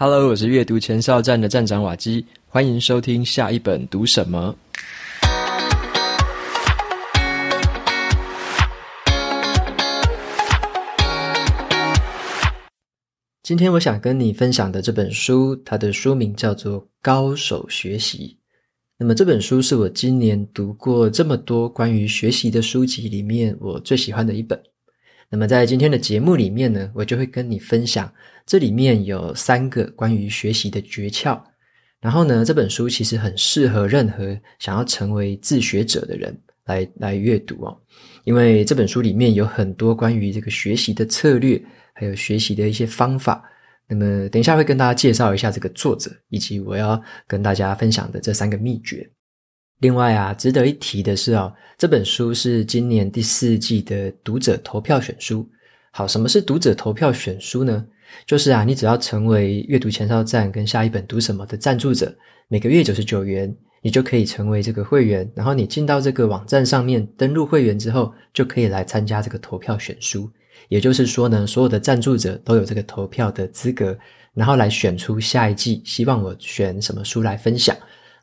Hello，我是阅读前哨站的站长瓦基，欢迎收听下一本读什么。今天我想跟你分享的这本书，它的书名叫做《高手学习》。那么这本书是我今年读过这么多关于学习的书籍里面我最喜欢的一本。那么在今天的节目里面呢，我就会跟你分享这里面有三个关于学习的诀窍。然后呢，这本书其实很适合任何想要成为自学者的人来来阅读哦，因为这本书里面有很多关于这个学习的策略。还有学习的一些方法，那么等一下会跟大家介绍一下这个作者，以及我要跟大家分享的这三个秘诀。另外啊，值得一提的是哦，这本书是今年第四季的读者投票选书。好，什么是读者投票选书呢？就是啊，你只要成为阅读前哨站跟下一本读什么的赞助者，每个月九十九元，你就可以成为这个会员。然后你进到这个网站上面登录会员之后，就可以来参加这个投票选书。也就是说呢，所有的赞助者都有这个投票的资格，然后来选出下一季希望我选什么书来分享。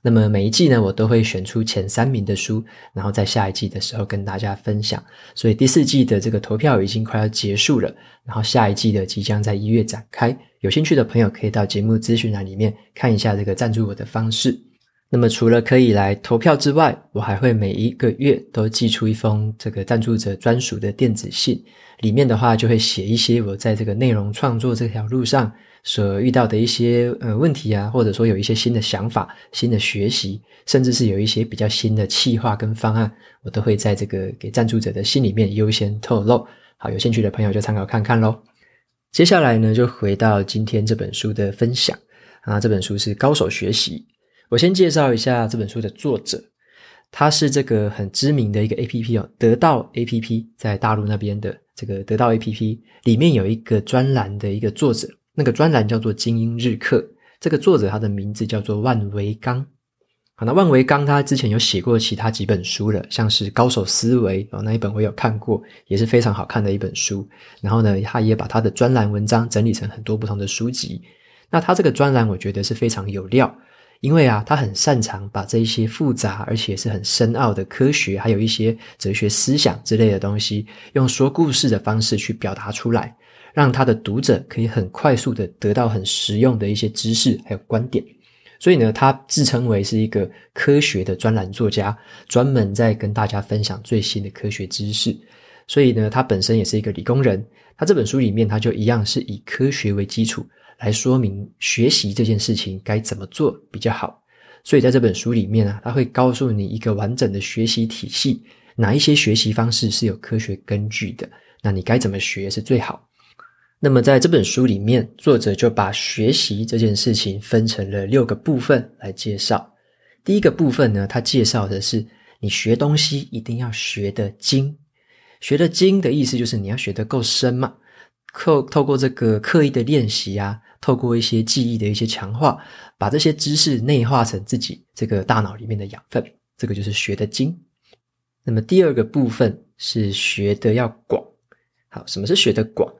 那么每一季呢，我都会选出前三名的书，然后在下一季的时候跟大家分享。所以第四季的这个投票已经快要结束了，然后下一季的即将在一月展开。有兴趣的朋友可以到节目咨询栏里面看一下这个赞助我的方式。那么除了可以来投票之外，我还会每一个月都寄出一封这个赞助者专属的电子信。里面的话就会写一些我在这个内容创作这条路上所遇到的一些呃问题啊，或者说有一些新的想法、新的学习，甚至是有一些比较新的企划跟方案，我都会在这个给赞助者的信里面优先透露。好，有兴趣的朋友就参考看看喽。接下来呢，就回到今天这本书的分享啊，这本书是《高手学习》。我先介绍一下这本书的作者。它是这个很知名的一个 APP 哦，得到 APP 在大陆那边的这个得到 APP 里面有一个专栏的一个作者，那个专栏叫做精英日课。这个作者他的名字叫做万维刚。好，那万维刚他之前有写过其他几本书了，像是《高手思维》哦，那一本我有看过，也是非常好看的一本书。然后呢，他也把他的专栏文章整理成很多不同的书籍。那他这个专栏我觉得是非常有料。因为啊，他很擅长把这一些复杂而且是很深奥的科学，还有一些哲学思想之类的东西，用说故事的方式去表达出来，让他的读者可以很快速的得到很实用的一些知识还有观点。所以呢，他自称为是一个科学的专栏作家，专门在跟大家分享最新的科学知识。所以呢，他本身也是一个理工人，他这本书里面他就一样是以科学为基础。来说明学习这件事情该怎么做比较好，所以在这本书里面啊，他会告诉你一个完整的学习体系，哪一些学习方式是有科学根据的，那你该怎么学是最好。那么在这本书里面，作者就把学习这件事情分成了六个部分来介绍。第一个部分呢，他介绍的是你学东西一定要学得精，学得精的意思就是你要学得够深嘛。透透过这个刻意的练习啊，透过一些记忆的一些强化，把这些知识内化成自己这个大脑里面的养分，这个就是学得精。那么第二个部分是学得要广。好，什么是学得广？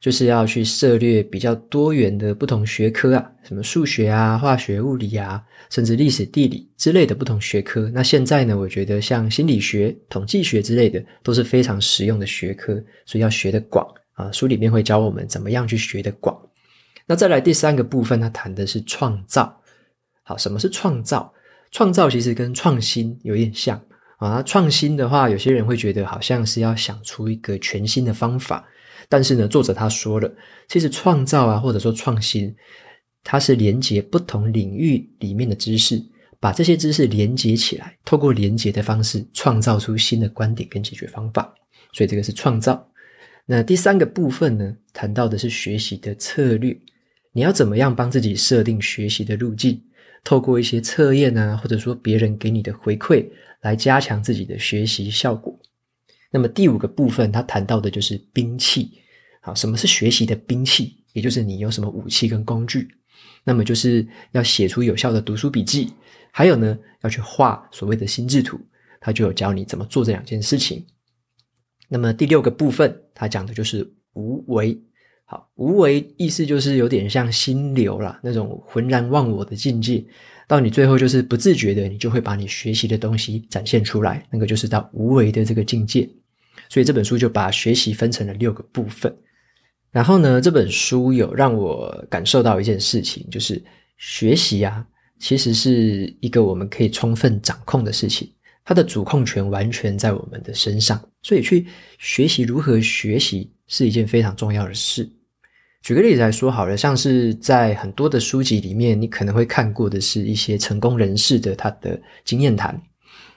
就是要去涉猎比较多元的不同学科啊，什么数学啊、化学、物理啊，甚至历史、地理之类的不同学科。那现在呢，我觉得像心理学、统计学之类的都是非常实用的学科，所以要学得广。啊，书里面会教我们怎么样去学得广。那再来第三个部分，它谈的是创造。好，什么是创造？创造其实跟创新有点像啊。创新的话，有些人会觉得好像是要想出一个全新的方法，但是呢，作者他说了，其实创造啊，或者说创新，它是连接不同领域里面的知识，把这些知识连接起来，透过连接的方式，创造出新的观点跟解决方法。所以这个是创造。那第三个部分呢，谈到的是学习的策略，你要怎么样帮自己设定学习的路径，透过一些测验啊，或者说别人给你的回馈，来加强自己的学习效果。那么第五个部分，他谈到的就是兵器。好，什么是学习的兵器？也就是你有什么武器跟工具。那么就是要写出有效的读书笔记，还有呢，要去画所谓的心智图，他就有教你怎么做这两件事情。那么第六个部分，它讲的就是无为。好，无为意思就是有点像心流啦，那种浑然忘我的境界。到你最后就是不自觉的，你就会把你学习的东西展现出来，那个就是到无为的这个境界。所以这本书就把学习分成了六个部分。然后呢，这本书有让我感受到一件事情，就是学习啊，其实是一个我们可以充分掌控的事情，它的主控权完全在我们的身上。所以去学习如何学习是一件非常重要的事。举个例子来说好了，像是在很多的书籍里面，你可能会看过的是一些成功人士的他的经验谈，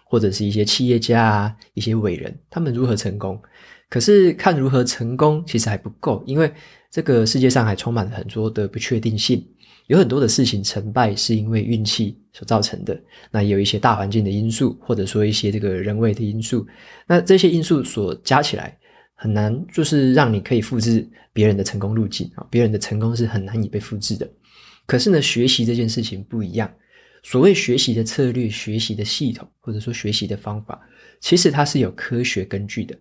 或者是一些企业家啊、一些伟人，他们如何成功。可是看如何成功其实还不够，因为这个世界上还充满了很多的不确定性，有很多的事情成败是因为运气所造成的，那也有一些大环境的因素，或者说一些这个人为的因素，那这些因素所加起来。很难，就是让你可以复制别人的成功路径啊！别人的成功是很难以被复制的。可是呢，学习这件事情不一样。所谓学习的策略、学习的系统，或者说学习的方法，其实它是有科学根据的。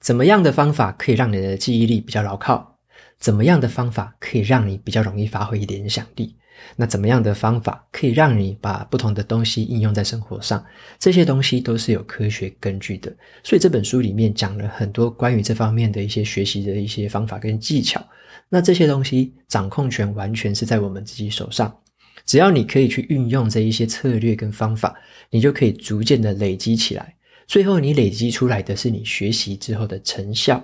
怎么样的方法可以让你的记忆力比较牢靠？怎么样的方法可以让你比较容易发挥联想力？那怎么样的方法可以让你把不同的东西应用在生活上？这些东西都是有科学根据的。所以这本书里面讲了很多关于这方面的一些学习的一些方法跟技巧。那这些东西掌控权完全是在我们自己手上。只要你可以去运用这一些策略跟方法，你就可以逐渐的累积起来。最后你累积出来的是你学习之后的成效。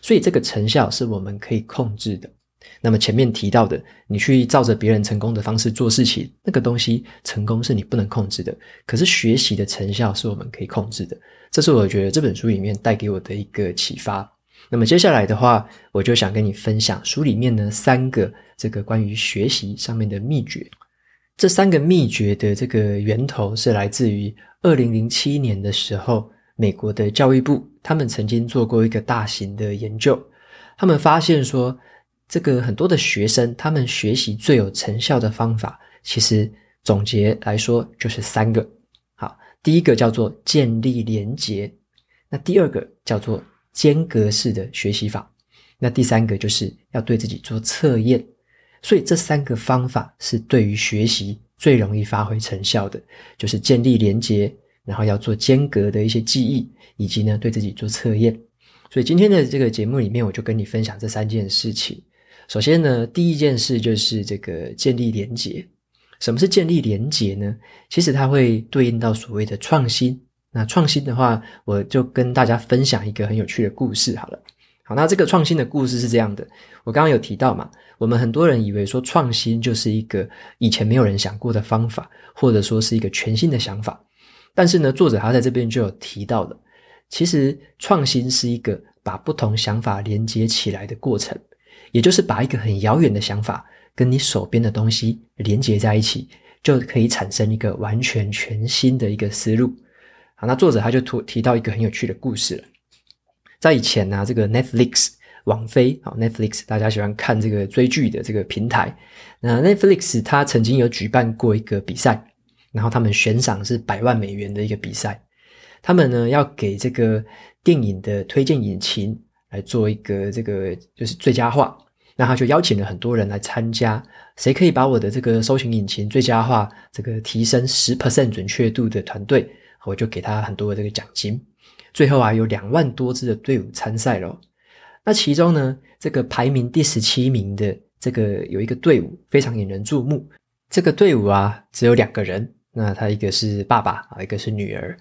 所以这个成效是我们可以控制的。那么前面提到的，你去照着别人成功的方式做事情，那个东西成功是你不能控制的。可是学习的成效是我们可以控制的，这是我觉得这本书里面带给我的一个启发。那么接下来的话，我就想跟你分享书里面呢三个这个关于学习上面的秘诀。这三个秘诀的这个源头是来自于二零零七年的时候，美国的教育部他们曾经做过一个大型的研究，他们发现说。这个很多的学生，他们学习最有成效的方法，其实总结来说就是三个。好，第一个叫做建立连结，那第二个叫做间隔式的学习法，那第三个就是要对自己做测验。所以这三个方法是对于学习最容易发挥成效的，就是建立连结，然后要做间隔的一些记忆，以及呢对自己做测验。所以今天的这个节目里面，我就跟你分享这三件事情。首先呢，第一件事就是这个建立连结。什么是建立连结呢？其实它会对应到所谓的创新。那创新的话，我就跟大家分享一个很有趣的故事好了。好，那这个创新的故事是这样的。我刚刚有提到嘛，我们很多人以为说创新就是一个以前没有人想过的方法，或者说是一个全新的想法。但是呢，作者他在这边就有提到了，其实创新是一个把不同想法连接起来的过程。也就是把一个很遥远的想法跟你手边的东西连接在一起，就可以产生一个完全全新的一个思路。好，那作者他就提提到一个很有趣的故事了。在以前呢，这个 Netflix 网飞啊，Netflix 大家喜欢看这个追剧的这个平台。那 Netflix 它曾经有举办过一个比赛，然后他们悬赏是百万美元的一个比赛。他们呢要给这个电影的推荐引擎。来做一个这个就是最佳化，那他就邀请了很多人来参加，谁可以把我的这个搜寻引擎最佳化，这个提升十 percent 准确度的团队，我就给他很多的这个奖金。最后啊，有两万多支的队伍参赛咯。那其中呢，这个排名第十七名的这个有一个队伍非常引人注目，这个队伍啊只有两个人，那他一个是爸爸啊，一个是女儿。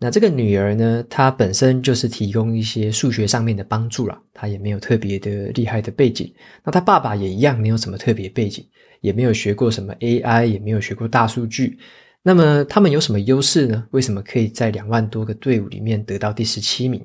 那这个女儿呢，她本身就是提供一些数学上面的帮助啦，她也没有特别的厉害的背景。那她爸爸也一样，没有什么特别背景，也没有学过什么 AI，也没有学过大数据。那么他们有什么优势呢？为什么可以在两万多个队伍里面得到第十七名？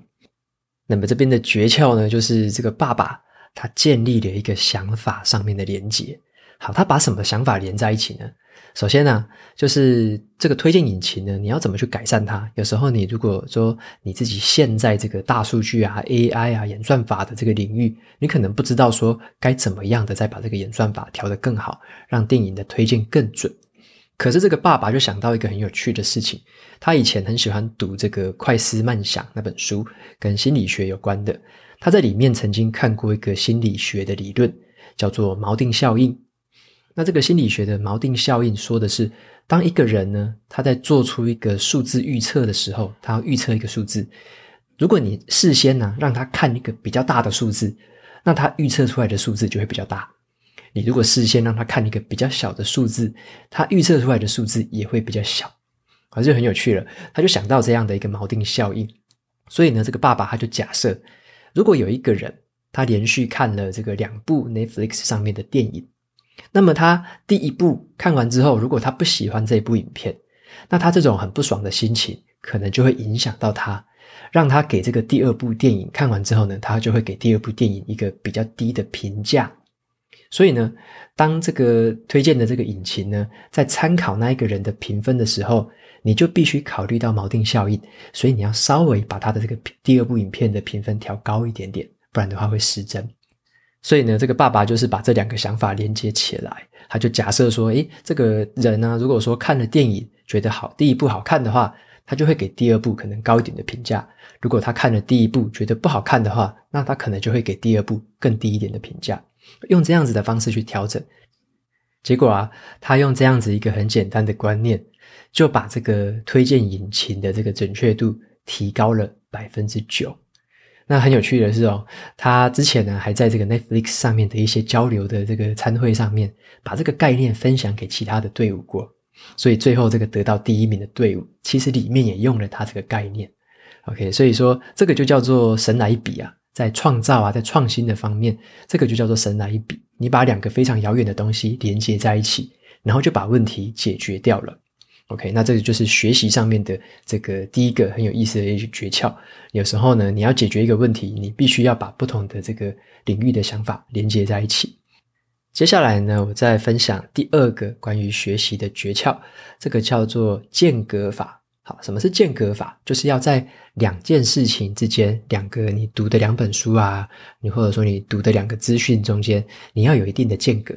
那么这边的诀窍呢，就是这个爸爸他建立了一个想法上面的连结。好，他把什么想法连在一起呢？首先呢、就是这个推荐引擎呢，你要怎么去改善它？有时候你如果说你自己陷在这个大数据啊、AI 啊、演算法的这个领域，你可能不知道说该怎么样的再把这个演算法调得更好，让电影的推荐更准。可是这个爸爸就想到一个很有趣的事情，他以前很喜欢读这个《快思慢想》那本书，跟心理学有关的。他在里面曾经看过一个心理学的理论，叫做锚定效应。那这个心理学的锚定效应说的是，当一个人呢，他在做出一个数字预测的时候，他要预测一个数字，如果你事先呢让他看一个比较大的数字，那他预测出来的数字就会比较大。你如果事先让他看一个比较小的数字，他预测出来的数字也会比较小。啊，就很有趣了，他就想到这样的一个锚定效应。所以呢，这个爸爸他就假设，如果有一个人他连续看了这个两部 Netflix 上面的电影，那么他第一部看完之后，如果他不喜欢这部影片，那他这种很不爽的心情可能就会影响到他，让他给这个第二部电影看完之后呢，他就会给第二部电影一个比较低的评价。所以呢，当这个推荐的这个引擎呢，在参考那一个人的评分的时候，你就必须考虑到锚定效应，所以你要稍微把他的这个第二部影片的评分调高一点点，不然的话会失真。所以呢，这个爸爸就是把这两个想法连接起来，他就假设说，诶，这个人呢，如果说看了电影觉得好，第一部好看的话，他就会给第二部可能高一点的评价；如果他看了第一部觉得不好看的话，那他可能就会给第二部更低一点的评价。用这样子的方式去调整，结果啊，他用这样子一个很简单的观念。就把这个推荐引擎的这个准确度提高了百分之九。那很有趣的是哦，他之前呢还在这个 Netflix 上面的一些交流的这个餐会上面，把这个概念分享给其他的队伍过。所以最后这个得到第一名的队伍，其实里面也用了他这个概念。OK，所以说这个就叫做神来一笔啊，在创造啊，在创新的方面，这个就叫做神来一笔。你把两个非常遥远的东西连接在一起，然后就把问题解决掉了。OK，那这个就是学习上面的这个第一个很有意思的一些诀窍。有时候呢，你要解决一个问题，你必须要把不同的这个领域的想法连接在一起。接下来呢，我再分享第二个关于学习的诀窍，这个叫做间隔法。好，什么是间隔法？就是要在两件事情之间，两个你读的两本书啊，你或者说你读的两个资讯中间，你要有一定的间隔。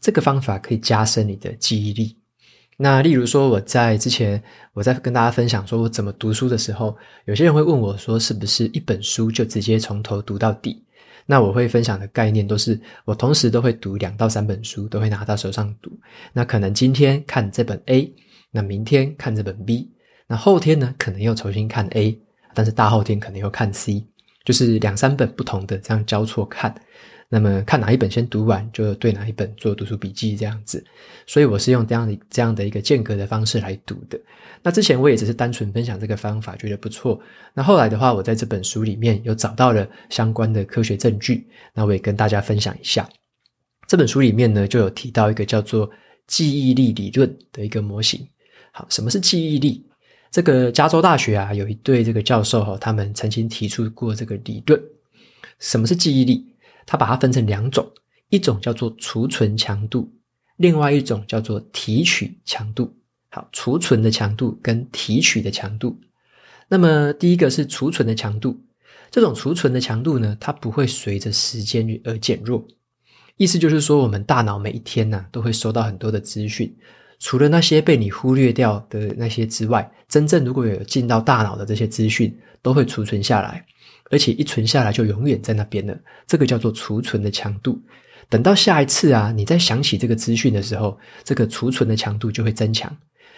这个方法可以加深你的记忆力。那例如说，我在之前我在跟大家分享说我怎么读书的时候，有些人会问我说，是不是一本书就直接从头读到底？那我会分享的概念都是，我同时都会读两到三本书，都会拿到手上读。那可能今天看这本 A，那明天看这本 B，那后天呢，可能又重新看 A，但是大后天可能又看 C，就是两三本不同的这样交错看。那么看哪一本先读完，就对哪一本做读书笔记这样子，所以我是用这样的这样的一个间隔的方式来读的。那之前我也只是单纯分享这个方法，觉得不错。那后来的话，我在这本书里面有找到了相关的科学证据，那我也跟大家分享一下。这本书里面呢，就有提到一个叫做记忆力理论的一个模型。好，什么是记忆力？这个加州大学啊，有一对这个教授哈，他们曾经提出过这个理论。什么是记忆力？它把它分成两种，一种叫做储存强度，另外一种叫做提取强度。好，储存的强度跟提取的强度。那么第一个是储存的强度，这种储存的强度呢，它不会随着时间而减弱。意思就是说，我们大脑每一天呢，都会收到很多的资讯，除了那些被你忽略掉的那些之外，真正如果有进到大脑的这些资讯，都会储存下来。而且一存下来就永远在那边了，这个叫做储存的强度。等到下一次啊，你再想起这个资讯的时候，这个储存的强度就会增强。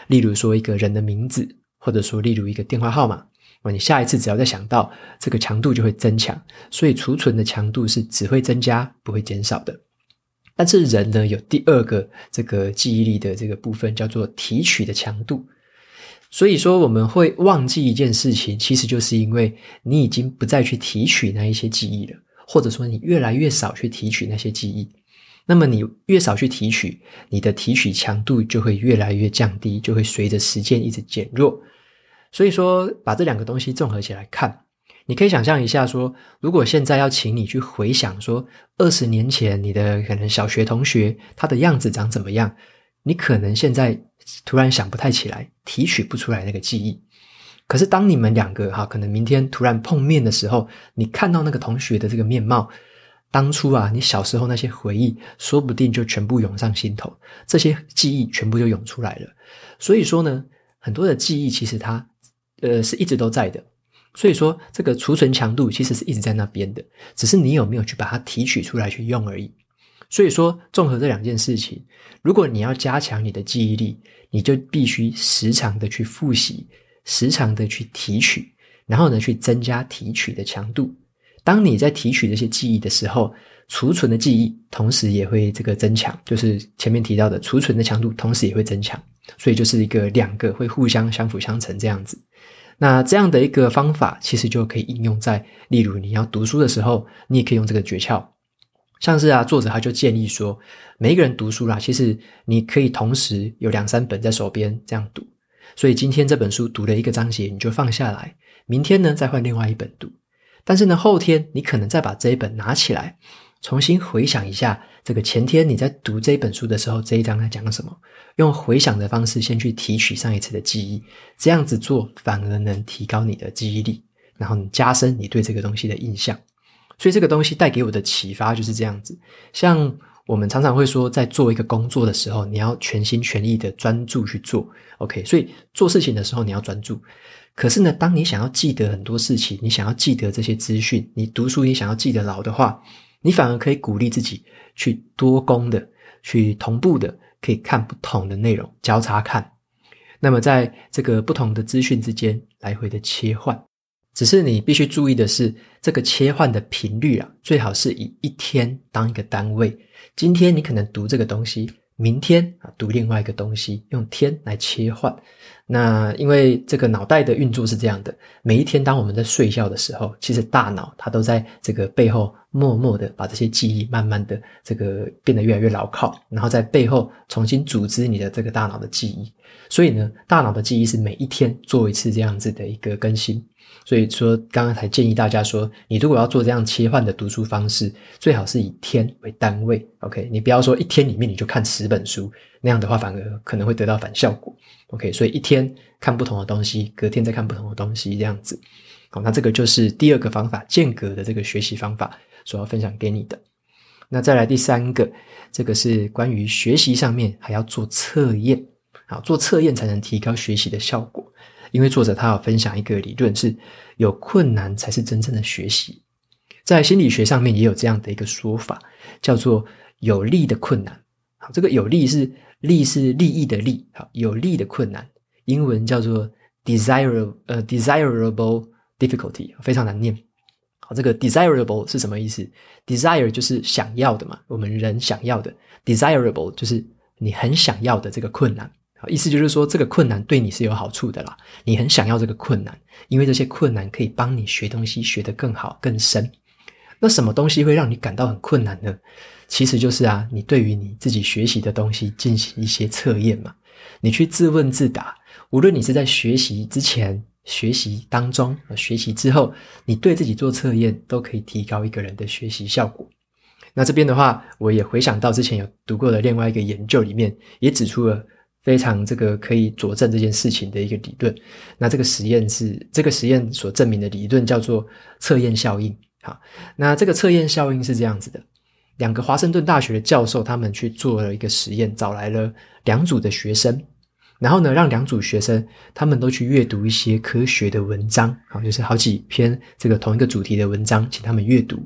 例如说一个人的名字，或者说例如一个电话号码，那你下一次只要再想到，这个强度就会增强。所以储存的强度是只会增加，不会减少的。但是人呢，有第二个这个记忆力的这个部分，叫做提取的强度。所以说，我们会忘记一件事情，其实就是因为你已经不再去提取那一些记忆了，或者说你越来越少去提取那些记忆。那么你越少去提取，你的提取强度就会越来越降低，就会随着时间一直减弱。所以说，把这两个东西综合起来看，你可以想象一下，说如果现在要请你去回想，说二十年前你的可能小学同学他的样子长怎么样，你可能现在。突然想不太起来，提取不出来那个记忆。可是当你们两个哈，可能明天突然碰面的时候，你看到那个同学的这个面貌，当初啊，你小时候那些回忆，说不定就全部涌上心头，这些记忆全部就涌出来了。所以说呢，很多的记忆其实它呃是一直都在的，所以说，这个储存强度其实是一直在那边的，只是你有没有去把它提取出来去用而已。所以说，综合这两件事情，如果你要加强你的记忆力，你就必须时常的去复习，时常的去提取，然后呢，去增加提取的强度。当你在提取这些记忆的时候，储存的记忆同时也会这个增强，就是前面提到的储存的强度同时也会增强。所以就是一个两个会互相相辅相成这样子。那这样的一个方法，其实就可以应用在，例如你要读书的时候，你也可以用这个诀窍。像是啊，作者他就建议说，每一个人读书啦，其实你可以同时有两三本在手边这样读。所以今天这本书读了一个章节，你就放下来，明天呢再换另外一本读。但是呢，后天你可能再把这一本拿起来，重新回想一下这个前天你在读这本书的时候，这一章在讲什么？用回想的方式先去提取上一次的记忆，这样子做反而能提高你的记忆力，然后你加深你对这个东西的印象。所以这个东西带给我的启发就是这样子，像我们常常会说，在做一个工作的时候，你要全心全意的专注去做，OK？所以做事情的时候你要专注。可是呢，当你想要记得很多事情，你想要记得这些资讯，你读书你想要记得牢的话，你反而可以鼓励自己去多工的，去同步的，可以看不同的内容，交叉看。那么在这个不同的资讯之间来回的切换。只是你必须注意的是，这个切换的频率啊，最好是以一天当一个单位。今天你可能读这个东西，明天啊读另外一个东西，用天来切换。那因为这个脑袋的运作是这样的，每一天当我们在睡觉的时候，其实大脑它都在这个背后默默的把这些记忆慢慢的这个变得越来越牢靠，然后在背后重新组织你的这个大脑的记忆。所以呢，大脑的记忆是每一天做一次这样子的一个更新。所以说，刚刚才建议大家说，你如果要做这样切换的读书方式，最好是以天为单位。OK，你不要说一天里面你就看十本书，那样的话反而可能会得到反效果。OK，所以一天看不同的东西，隔天再看不同的东西，这样子。好，那这个就是第二个方法，间隔的这个学习方法，所要分享给你的。那再来第三个，这个是关于学习上面还要做测验，好，做测验才能提高学习的效果。因为作者他有分享一个理论，是有困难才是真正的学习。在心理学上面也有这样的一个说法，叫做有利的困难。好，这个有利是利是利益的利，好，有利的困难，英文叫做 desirable 呃 desirable difficulty，非常难念。好，这个 desirable 是什么意思？desire 就是想要的嘛，我们人想要的，desirable 就是你很想要的这个困难。意思就是说，这个困难对你是有好处的啦。你很想要这个困难，因为这些困难可以帮你学东西学得更好、更深。那什么东西会让你感到很困难呢？其实就是啊，你对于你自己学习的东西进行一些测验嘛。你去自问自答，无论你是在学习之前、学习当中、学习之后，你对自己做测验，都可以提高一个人的学习效果。那这边的话，我也回想到之前有读过的另外一个研究里面，也指出了。非常这个可以佐证这件事情的一个理论，那这个实验是这个实验所证明的理论叫做测验效应。好，那这个测验效应是这样子的：两个华盛顿大学的教授他们去做了一个实验，找来了两组的学生，然后呢，让两组学生他们都去阅读一些科学的文章，好，就是好几篇这个同一个主题的文章，请他们阅读。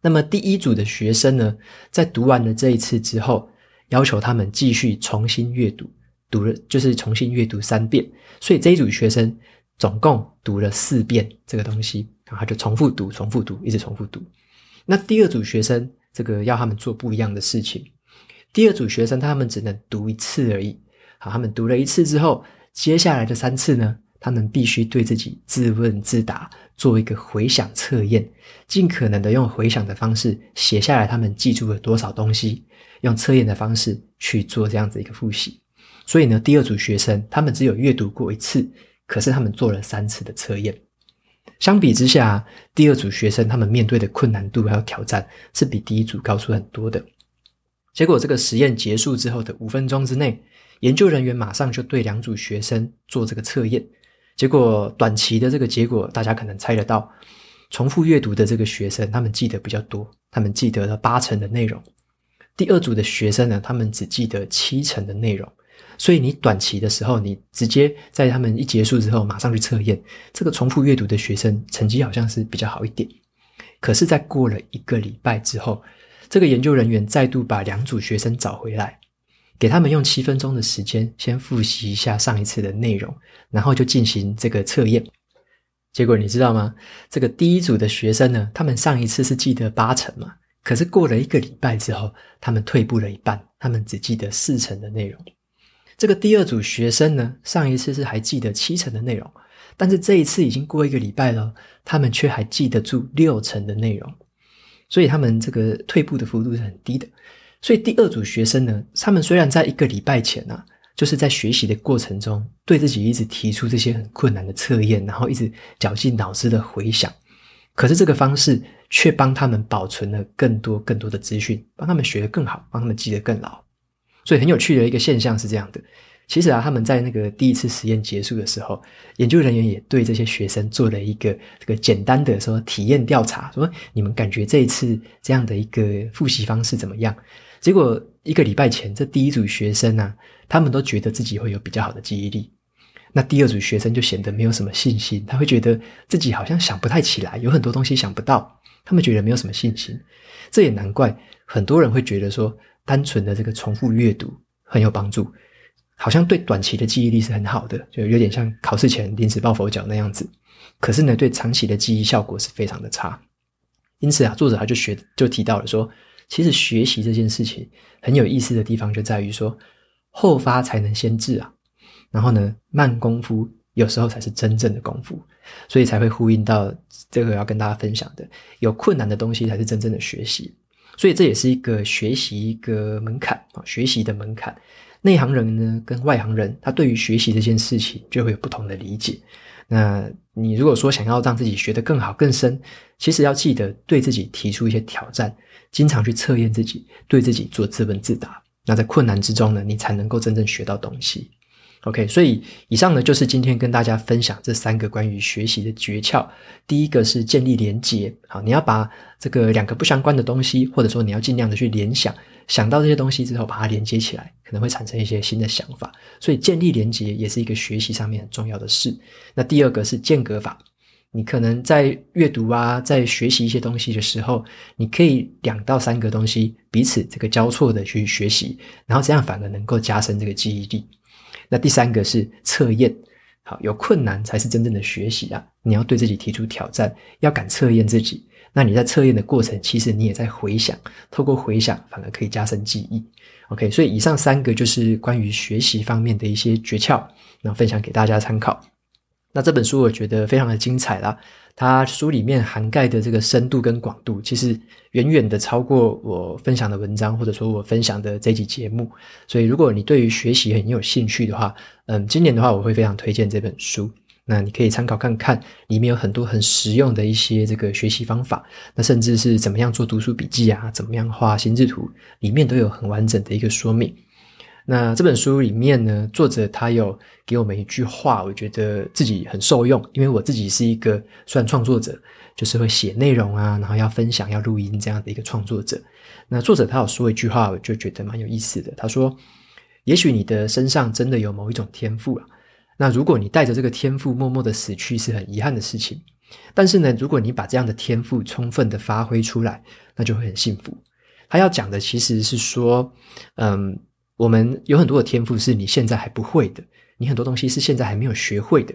那么第一组的学生呢，在读完了这一次之后，要求他们继续重新阅读，读了就是重新阅读三遍，所以这一组学生总共读了四遍这个东西，然后就重复读、重复读，一直重复读。那第二组学生，这个要他们做不一样的事情。第二组学生他们只能读一次而已。好，他们读了一次之后，接下来的三次呢，他们必须对自己自问自答，做一个回想测验，尽可能的用回想的方式写下来他们记住了多少东西。用测验的方式去做这样子一个复习，所以呢，第二组学生他们只有阅读过一次，可是他们做了三次的测验。相比之下，第二组学生他们面对的困难度还有挑战是比第一组高出很多的。结果这个实验结束之后的五分钟之内，研究人员马上就对两组学生做这个测验。结果短期的这个结果大家可能猜得到，重复阅读的这个学生他们记得比较多，他们记得了八成的内容。第二组的学生呢，他们只记得七成的内容，所以你短期的时候，你直接在他们一结束之后马上去测验，这个重复阅读的学生成绩好像是比较好一点。可是，在过了一个礼拜之后，这个研究人员再度把两组学生找回来，给他们用七分钟的时间先复习一下上一次的内容，然后就进行这个测验。结果你知道吗？这个第一组的学生呢，他们上一次是记得八成嘛，可是过了一个礼拜之后，他们退步了一半，他们只记得四成的内容。这个第二组学生呢，上一次是还记得七成的内容，但是这一次已经过一个礼拜了，他们却还记得住六成的内容，所以他们这个退步的幅度是很低的。所以第二组学生呢，他们虽然在一个礼拜前啊，就是在学习的过程中，对自己一直提出这些很困难的测验，然后一直绞尽脑汁的回想，可是这个方式却帮他们保存了更多更多的资讯，帮他们学得更好，帮他们记得更牢。所以很有趣的一个现象是这样的，其实啊，他们在那个第一次实验结束的时候，研究人员也对这些学生做了一个这个简单的说体验调查，说你们感觉这一次这样的一个复习方式怎么样？结果一个礼拜前，这第一组学生啊，他们都觉得自己会有比较好的记忆力，那第二组学生就显得没有什么信心，他会觉得自己好像想不太起来，有很多东西想不到，他们觉得没有什么信心。这也难怪很多人会觉得说。单纯的这个重复阅读很有帮助，好像对短期的记忆力是很好的，就有点像考试前临时抱佛脚那样子。可是呢，对长期的记忆效果是非常的差。因此啊，作者他就学就提到了说，其实学习这件事情很有意思的地方就在于说，后发才能先至啊。然后呢，慢功夫有时候才是真正的功夫，所以才会呼应到这个要跟大家分享的，有困难的东西才是真正的学习。所以这也是一个学习一个门槛啊，学习的门槛。内行人呢，跟外行人，他对于学习这件事情就会有不同的理解。那你如果说想要让自己学得更好更深，其实要记得对自己提出一些挑战，经常去测验自己，对自己做自问自答。那在困难之中呢，你才能够真正学到东西。OK，所以以上呢就是今天跟大家分享这三个关于学习的诀窍。第一个是建立连结，好，你要把这个两个不相关的东西，或者说你要尽量的去联想，想到这些东西之后，把它连接起来，可能会产生一些新的想法。所以建立连结也是一个学习上面很重要的事。那第二个是间隔法，你可能在阅读啊，在学习一些东西的时候，你可以两到三个东西彼此这个交错的去学习，然后这样反而能够加深这个记忆力。那第三个是测验，好，有困难才是真正的学习啊！你要对自己提出挑战，要敢测验自己。那你在测验的过程，其实你也在回想，透过回想反而可以加深记忆。OK，所以以上三个就是关于学习方面的一些诀窍，那分享给大家参考。那这本书我觉得非常的精彩啦。它书里面涵盖的这个深度跟广度，其实远远的超过我分享的文章，或者说我分享的这集节目。所以，如果你对于学习很有兴趣的话，嗯，今年的话，我会非常推荐这本书。那你可以参考看看，里面有很多很实用的一些这个学习方法。那甚至是怎么样做读书笔记啊，怎么样画心智图，里面都有很完整的一个说明。那这本书里面呢，作者他有给我们一句话，我觉得自己很受用，因为我自己是一个算创作者，就是会写内容啊，然后要分享、要录音这样的一个创作者。那作者他有说一句话，我就觉得蛮有意思的。他说：“也许你的身上真的有某一种天赋啊，那如果你带着这个天赋默默的死去，是很遗憾的事情。但是呢，如果你把这样的天赋充分的发挥出来，那就会很幸福。”他要讲的其实是说，嗯。我们有很多的天赋是你现在还不会的，你很多东西是现在还没有学会的，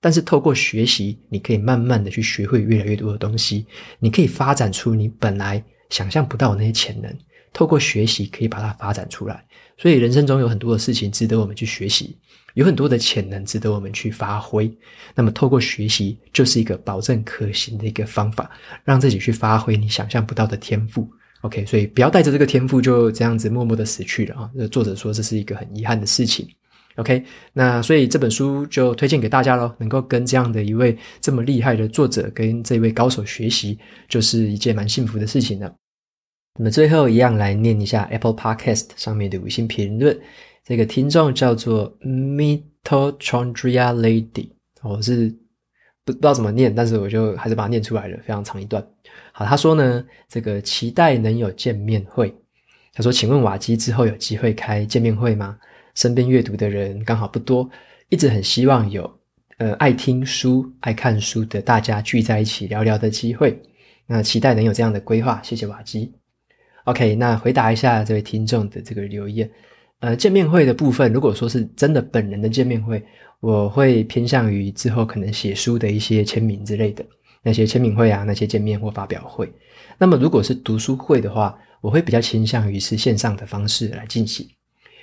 但是透过学习，你可以慢慢的去学会越来越多的东西，你可以发展出你本来想象不到的那些潜能，透过学习可以把它发展出来。所以人生中有很多的事情值得我们去学习，有很多的潜能值得我们去发挥。那么透过学习就是一个保证可行的一个方法，让自己去发挥你想象不到的天赋。OK，所以不要带着这个天赋就这样子默默的死去了啊！这作者说这是一个很遗憾的事情。OK，那所以这本书就推荐给大家咯，能够跟这样的一位这么厉害的作者跟这位高手学习，就是一件蛮幸福的事情了。那么最后一样来念一下 Apple Podcast 上面的五星评论，这个听众叫做 Mitochondria Lady，我是。不不知道怎么念，但是我就还是把它念出来了，非常长一段。好，他说呢，这个期待能有见面会。他说，请问瓦基之后有机会开见面会吗？身边阅读的人刚好不多，一直很希望有呃爱听书、爱看书的大家聚在一起聊聊的机会。那期待能有这样的规划。谢谢瓦基。OK，那回答一下这位听众的这个留言。呃，见面会的部分，如果说是真的本人的见面会，我会偏向于之后可能写书的一些签名之类的那些签名会啊，那些见面或发表会。那么如果是读书会的话，我会比较倾向于是线上的方式来进行，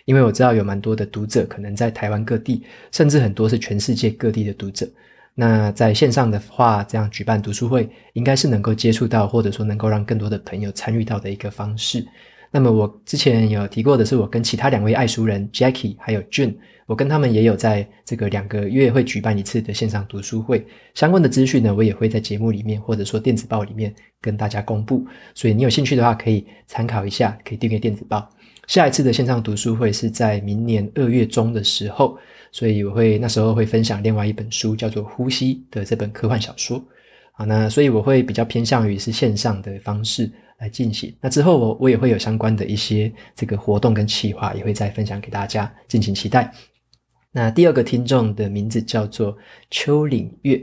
因为我知道有蛮多的读者可能在台湾各地，甚至很多是全世界各地的读者。那在线上的话，这样举办读书会，应该是能够接触到，或者说能够让更多的朋友参与到的一个方式。那么我之前有提过的是，我跟其他两位爱书人 Jackie 还有 June，我跟他们也有在这个两个月会举办一次的线上读书会，相关的资讯呢，我也会在节目里面或者说电子报里面跟大家公布，所以你有兴趣的话可以参考一下，可以订阅电子报。下一次的线上读书会是在明年二月中的时候，所以我会那时候会分享另外一本书，叫做《呼吸》的这本科幻小说。好，那所以我会比较偏向于是线上的方式。来进行。那之后我我也会有相关的一些这个活动跟企划，也会再分享给大家，敬请期待。那第二个听众的名字叫做邱岭月，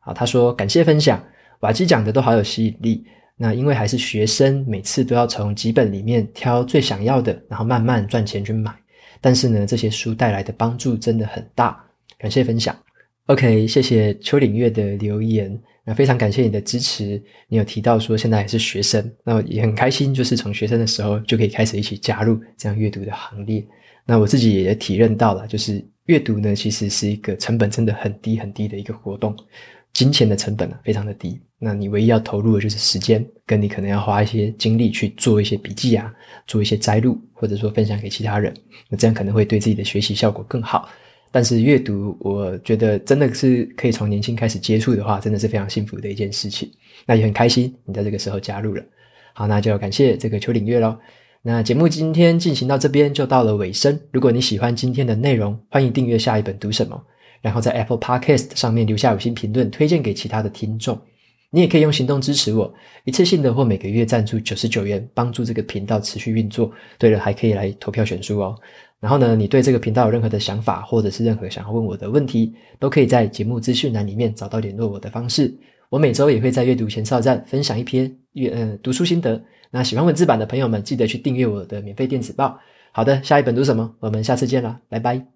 啊，他说感谢分享，瓦基讲的都好有吸引力。那因为还是学生，每次都要从几本里面挑最想要的，然后慢慢赚钱去买。但是呢，这些书带来的帮助真的很大，感谢分享。OK，谢谢邱岭月的留言。那非常感谢你的支持。你有提到说现在还是学生，那也很开心，就是从学生的时候就可以开始一起加入这样阅读的行列。那我自己也体认到了，就是阅读呢，其实是一个成本真的很低很低的一个活动，金钱的成本啊非常的低。那你唯一要投入的就是时间，跟你可能要花一些精力去做一些笔记啊，做一些摘录，或者说分享给其他人，那这样可能会对自己的学习效果更好。但是阅读，我觉得真的是可以从年轻开始接触的话，真的是非常幸福的一件事情。那也很开心你在这个时候加入了。好，那就感谢这个邱岭月喽。那节目今天进行到这边就到了尾声。如果你喜欢今天的内容，欢迎订阅下一本读什么，然后在 Apple Podcast 上面留下五星评论，推荐给其他的听众。你也可以用行动支持我，一次性的或每个月赞助九十九元，帮助这个频道持续运作。对了，还可以来投票选书哦。然后呢，你对这个频道有任何的想法，或者是任何想要问我的问题，都可以在节目资讯栏里面找到联络我的方式。我每周也会在阅读前哨站分享一篇阅呃读书心得。那喜欢文字版的朋友们，记得去订阅我的免费电子报。好的，下一本读什么？我们下次见啦，拜拜。